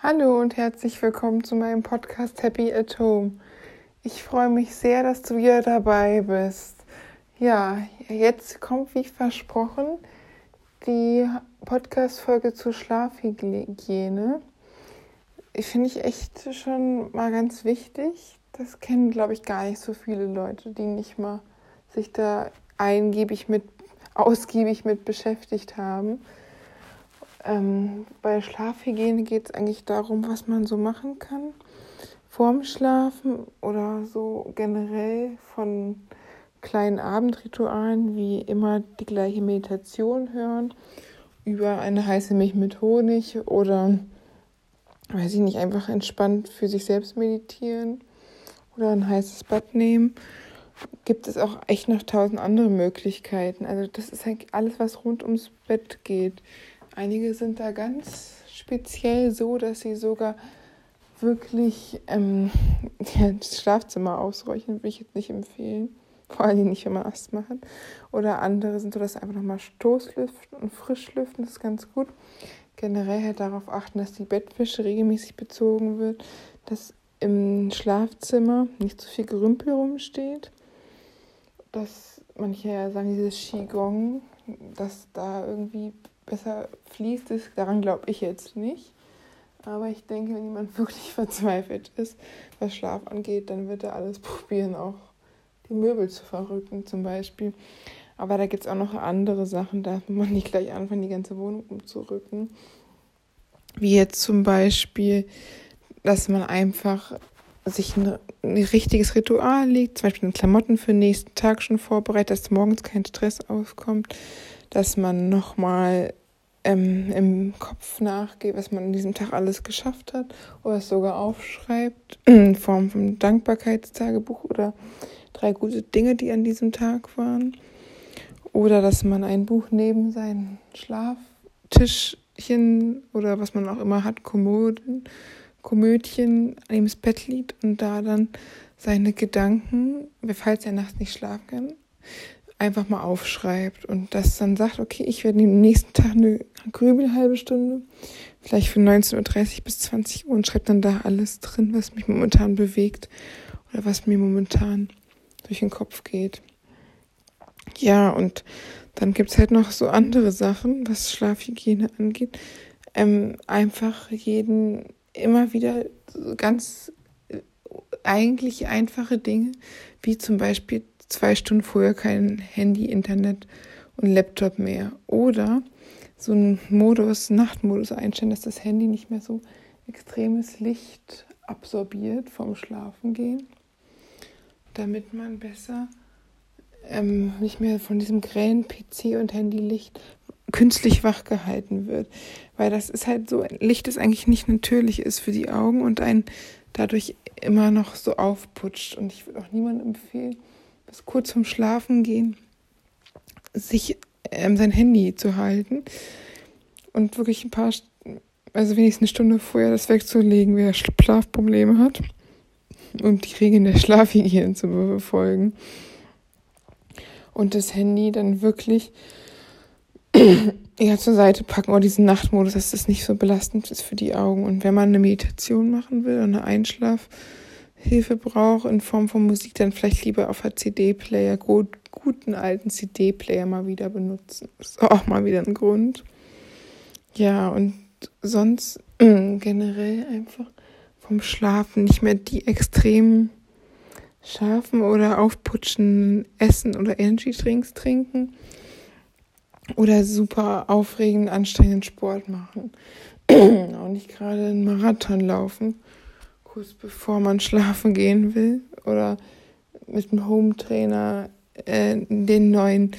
Hallo und herzlich willkommen zu meinem Podcast Happy at Home. Ich freue mich sehr, dass du wieder dabei bist. Ja, jetzt kommt wie versprochen die Podcast-Folge zur Schlafhygiene. Ich finde ich echt schon mal ganz wichtig. Das kennen, glaube ich, gar nicht so viele Leute, die nicht mal sich da eingiebig mit, ausgiebig mit beschäftigt haben. Ähm, bei Schlafhygiene geht es eigentlich darum, was man so machen kann vorm Schlafen oder so generell von kleinen Abendritualen wie immer die gleiche Meditation hören über eine heiße Milch mit Honig oder weiß ich nicht, einfach entspannt für sich selbst meditieren oder ein heißes Bad nehmen. Gibt es auch echt noch tausend andere Möglichkeiten. Also das ist halt alles, was rund ums Bett geht. Einige sind da ganz speziell so, dass sie sogar wirklich ähm, ja, das Schlafzimmer ausräuchern, würde ich jetzt nicht empfehlen. Vor allem nicht, wenn man Asthma hat. Oder andere sind so, dass einfach nochmal Stoßlüften und Frischlüften, das ist ganz gut. Generell halt darauf achten, dass die Bettwäsche regelmäßig bezogen wird, dass im Schlafzimmer nicht zu viel Gerümpel rumsteht. Dass manche ja sagen, dieses Qigong, dass da irgendwie besser fließt, ist, daran glaube ich jetzt nicht. Aber ich denke, wenn jemand wirklich verzweifelt ist, was Schlaf angeht, dann wird er alles probieren, auch die Möbel zu verrücken zum Beispiel. Aber da gibt es auch noch andere Sachen, da muss man nicht gleich anfangen, die ganze Wohnung umzurücken. Wie jetzt zum Beispiel, dass man einfach sich ein, ein richtiges Ritual legt, zum Beispiel Klamotten für den nächsten Tag schon vorbereitet, dass morgens kein Stress aufkommt, dass man nochmal ähm, im Kopf nachgeht, was man an diesem Tag alles geschafft hat oder es sogar aufschreibt in Form von Dankbarkeitstagebuch oder drei gute Dinge, die an diesem Tag waren. Oder dass man ein Buch neben sein Schlaftischchen oder was man auch immer hat, Kommoden, Komödchen an dem Bett liegt und da dann seine Gedanken, falls er nachts nicht schlafen kann, einfach mal aufschreibt und das dann sagt, okay, ich werde am nächsten Tag eine Grübel halbe Stunde, vielleicht von 19.30 Uhr bis 20 Uhr und schreibt dann da alles drin, was mich momentan bewegt oder was mir momentan durch den Kopf geht. Ja, und dann gibt's halt noch so andere Sachen, was Schlafhygiene angeht. Ähm, einfach jeden immer wieder ganz äh, eigentlich einfache Dinge, wie zum Beispiel zwei Stunden vorher kein Handy, Internet und Laptop mehr. Oder so einen Modus, Nachtmodus einstellen, dass das Handy nicht mehr so extremes Licht absorbiert vom Schlafengehen, damit man besser ähm, nicht mehr von diesem grellen PC und Handylicht künstlich wach gehalten wird. Weil das ist halt so, Licht ist eigentlich nicht natürlich ist für die Augen und einen dadurch immer noch so aufputscht. Und ich würde auch niemandem empfehlen, bis kurz vorm Schlafen gehen, sich ähm, sein Handy zu halten und wirklich ein paar, also wenigstens eine Stunde vorher das wegzulegen, wer Schlafprobleme hat, um die Regeln der Schlafhygiene zu befolgen. Und das Handy dann wirklich ja, zur Seite packen oder diesen Nachtmodus, dass das nicht so belastend ist für die Augen. Und wenn man eine Meditation machen will oder eine Einschlaf- Hilfe brauche in Form von Musik, dann vielleicht lieber auf der CD-Player, gut, guten alten CD-Player mal wieder benutzen. Ist auch mal wieder ein Grund. Ja, und sonst äh, generell einfach vom Schlafen nicht mehr die extremen scharfen oder aufputschenden Essen oder Energy-Drinks trinken oder super aufregenden, anstrengenden Sport machen. Auch nicht gerade einen Marathon laufen kurz bevor man schlafen gehen will. Oder mit dem Home Trainer äh, den neuen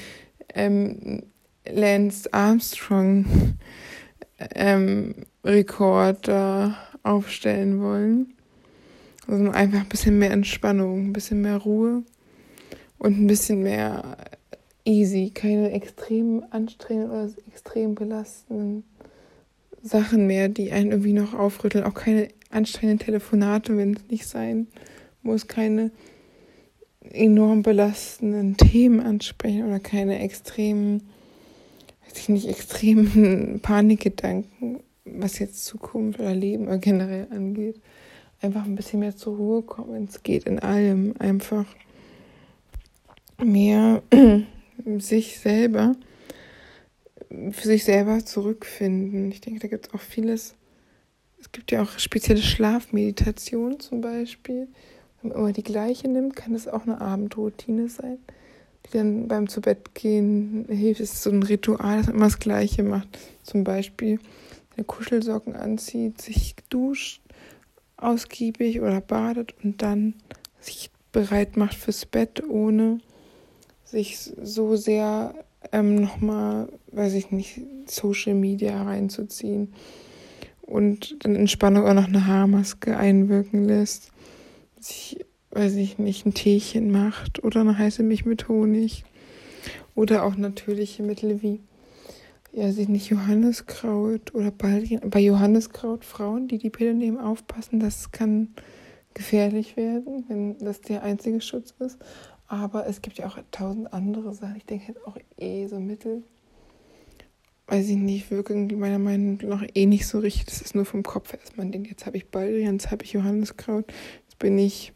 ähm, Lance Armstrong ähm, Rekorder aufstellen wollen. Also einfach ein bisschen mehr Entspannung, ein bisschen mehr Ruhe und ein bisschen mehr easy, keine extrem anstrengenden oder extrem belastenden Sachen mehr, die einen irgendwie noch aufrütteln, auch keine anstrengenden Telefonate, wenn es nicht sein muss, keine enorm belastenden Themen ansprechen oder keine extremen, weiß ich nicht, extremen Panikgedanken, was jetzt Zukunft oder Leben oder generell angeht. Einfach ein bisschen mehr zur Ruhe kommen, wenn es geht, in allem. Einfach mehr sich selber, für sich selber zurückfinden. Ich denke, da gibt es auch vieles. Es gibt ja auch spezielle Schlafmeditation zum Beispiel. Wenn man immer die gleiche nimmt, kann es auch eine Abendroutine sein, die dann beim Zubettgehen hilft. Es ist so ein Ritual, dass man immer das Gleiche macht. Zum Beispiel seine Kuschelsocken anzieht, sich duscht, ausgiebig oder badet und dann sich bereit macht fürs Bett, ohne sich so sehr ähm, nochmal, weiß ich nicht, Social Media reinzuziehen und dann Entspannung auch noch eine Haarmaske einwirken lässt, sich, weiß ich nicht, ein Teechen macht oder eine heiße Milch mit Honig oder auch natürliche Mittel wie, ja, sich nicht Johanniskraut oder Baldrian, bei Johanniskraut Frauen, die die Pille nehmen, aufpassen, das kann gefährlich werden, wenn das der einzige Schutz ist. Aber es gibt ja auch tausend andere Sachen. Ich denke halt auch eh so Mittel, weiß ich nicht, wirken meiner Meinung nach eh nicht so richtig. Das ist nur vom Kopf dass man denkt, jetzt habe ich Baldrian, jetzt habe ich Johanniskraut, jetzt bin ich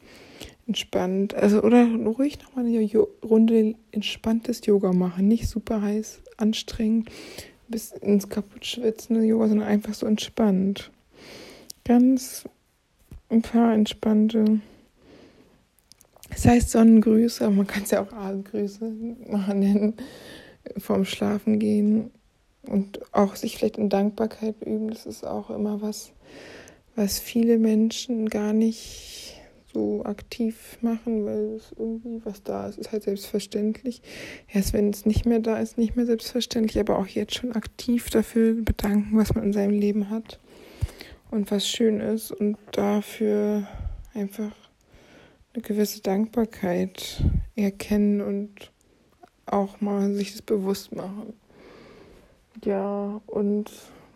entspannt. Also, oder ruhig nochmal eine jo Runde entspanntes Yoga machen. Nicht super heiß, anstrengend, bis ins kaputt schwitzende Yoga, sondern einfach so entspannt. Ganz ein paar entspannte das heißt Sonnengrüße, aber man kann es ja auch Abendgrüße machen, vorm Schlafen gehen und auch sich vielleicht in Dankbarkeit üben. Das ist auch immer was, was viele Menschen gar nicht so aktiv machen, weil es irgendwie was da ist, ist halt selbstverständlich. Erst wenn es nicht mehr da ist, nicht mehr selbstverständlich, aber auch jetzt schon aktiv dafür bedanken, was man in seinem Leben hat und was schön ist und dafür einfach eine gewisse Dankbarkeit erkennen und auch mal sich das bewusst machen. Ja, und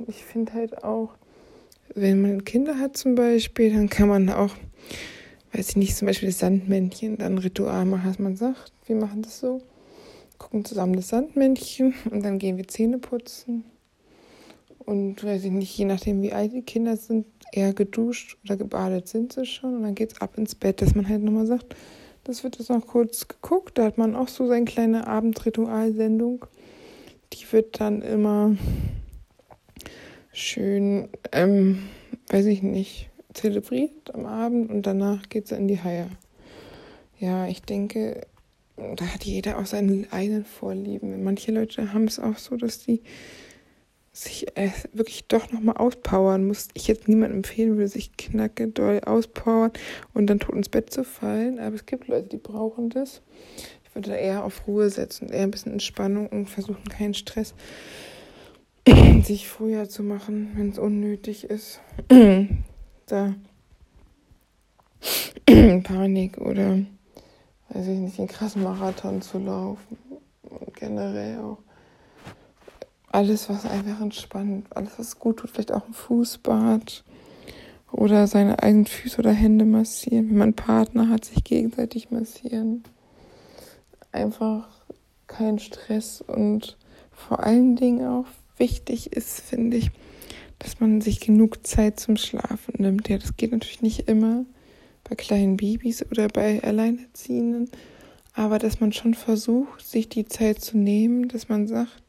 ich finde halt auch, wenn man Kinder hat zum Beispiel, dann kann man auch, weiß ich nicht, zum Beispiel das Sandmännchen, dann Ritual machen, dass man sagt, wir machen das so, gucken zusammen das Sandmännchen und dann gehen wir Zähne putzen. Und weiß ich nicht, je nachdem wie alt die Kinder sind, eher geduscht oder gebadet sind sie schon und dann geht es ab ins Bett, dass man halt nochmal sagt, das wird jetzt noch kurz geguckt. Da hat man auch so seine kleine Abendritualsendung. Die wird dann immer schön, ähm, weiß ich nicht, zelebriert am Abend und danach geht es in die Haie. Ja, ich denke, da hat jeder auch seine eigenen Vorlieben. Manche Leute haben es auch so, dass die sich äh, wirklich doch nochmal auspowern muss. Ich jetzt niemandem empfehlen würde, sich knacke doll auspowern und dann tot ins Bett zu fallen. Aber es gibt Leute, die brauchen das. Ich würde da eher auf Ruhe setzen, eher ein bisschen Entspannung und versuchen, keinen Stress sich früher zu machen, wenn es unnötig ist. da Panik oder weiß ich nicht, den krassen Marathon zu laufen. Und generell auch alles, was einfach entspannt, alles, was gut tut, vielleicht auch ein Fußbad oder seine eigenen Füße oder Hände massieren. Wenn man Partner hat, sich gegenseitig massieren. Einfach kein Stress und vor allen Dingen auch wichtig ist, finde ich, dass man sich genug Zeit zum Schlafen nimmt. Ja, das geht natürlich nicht immer bei kleinen Babys oder bei Alleinerziehenden, aber dass man schon versucht, sich die Zeit zu nehmen, dass man sagt,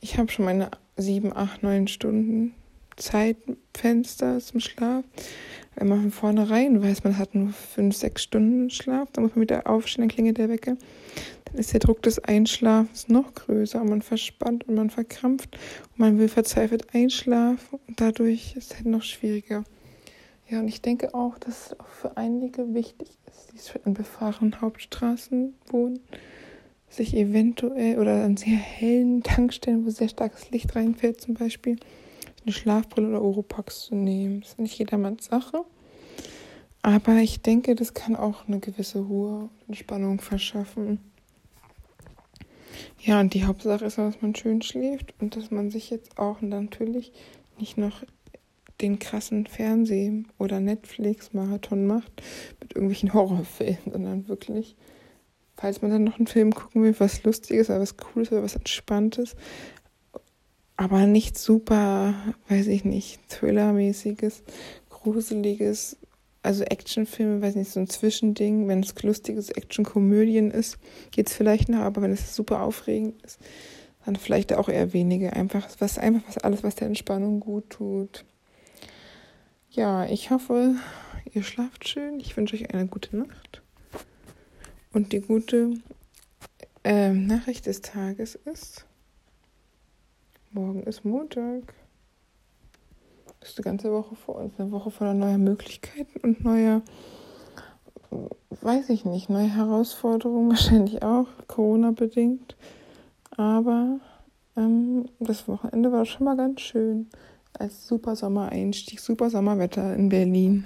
ich habe schon meine sieben, acht, neun Stunden Zeitfenster zum Schlaf. Wenn man von vornherein weiß, man hat nur fünf, sechs Stunden Schlaf, dann muss man wieder aufstehen, dann klingelt der Wecker. Dann ist der Druck des Einschlafens noch größer und man verspannt und man verkrampft und man will verzweifelt einschlafen und dadurch ist es halt noch schwieriger. Ja, und ich denke auch, dass es auch für einige wichtig ist, die in befahrenen Hauptstraßen wohnen, sich eventuell oder an sehr hellen Tankstellen, wo sehr starkes Licht reinfällt, zum Beispiel eine Schlafbrille oder Oropax zu nehmen. Das ist nicht jedermanns Sache. Aber ich denke, das kann auch eine gewisse Ruhe und Entspannung verschaffen. Ja, und die Hauptsache ist, dass man schön schläft und dass man sich jetzt auch natürlich nicht noch den krassen Fernseh- oder Netflix-Marathon macht mit irgendwelchen Horrorfilmen, sondern wirklich falls man dann noch einen Film gucken will, was Lustiges oder was Cooles oder was Entspanntes, aber nicht super, weiß ich nicht, Thriller-mäßiges, gruseliges, also Actionfilme, weiß nicht, so ein Zwischending. Wenn es lustiges Action-Komödien ist, geht es vielleicht noch, aber wenn es super aufregend ist, dann vielleicht auch eher wenige. Einfach was, einfach was alles, was der Entspannung gut tut. Ja, ich hoffe, ihr schlaft schön. Ich wünsche euch eine gute Nacht. Und die gute äh, Nachricht des Tages ist, morgen ist Montag. Das ist die ganze Woche vor uns. Eine Woche voller neuer Möglichkeiten und neuer, weiß ich nicht, neue Herausforderungen wahrscheinlich auch, Corona-bedingt. Aber ähm, das Wochenende war schon mal ganz schön. Als super Sommereinstieg, super Sommerwetter in Berlin.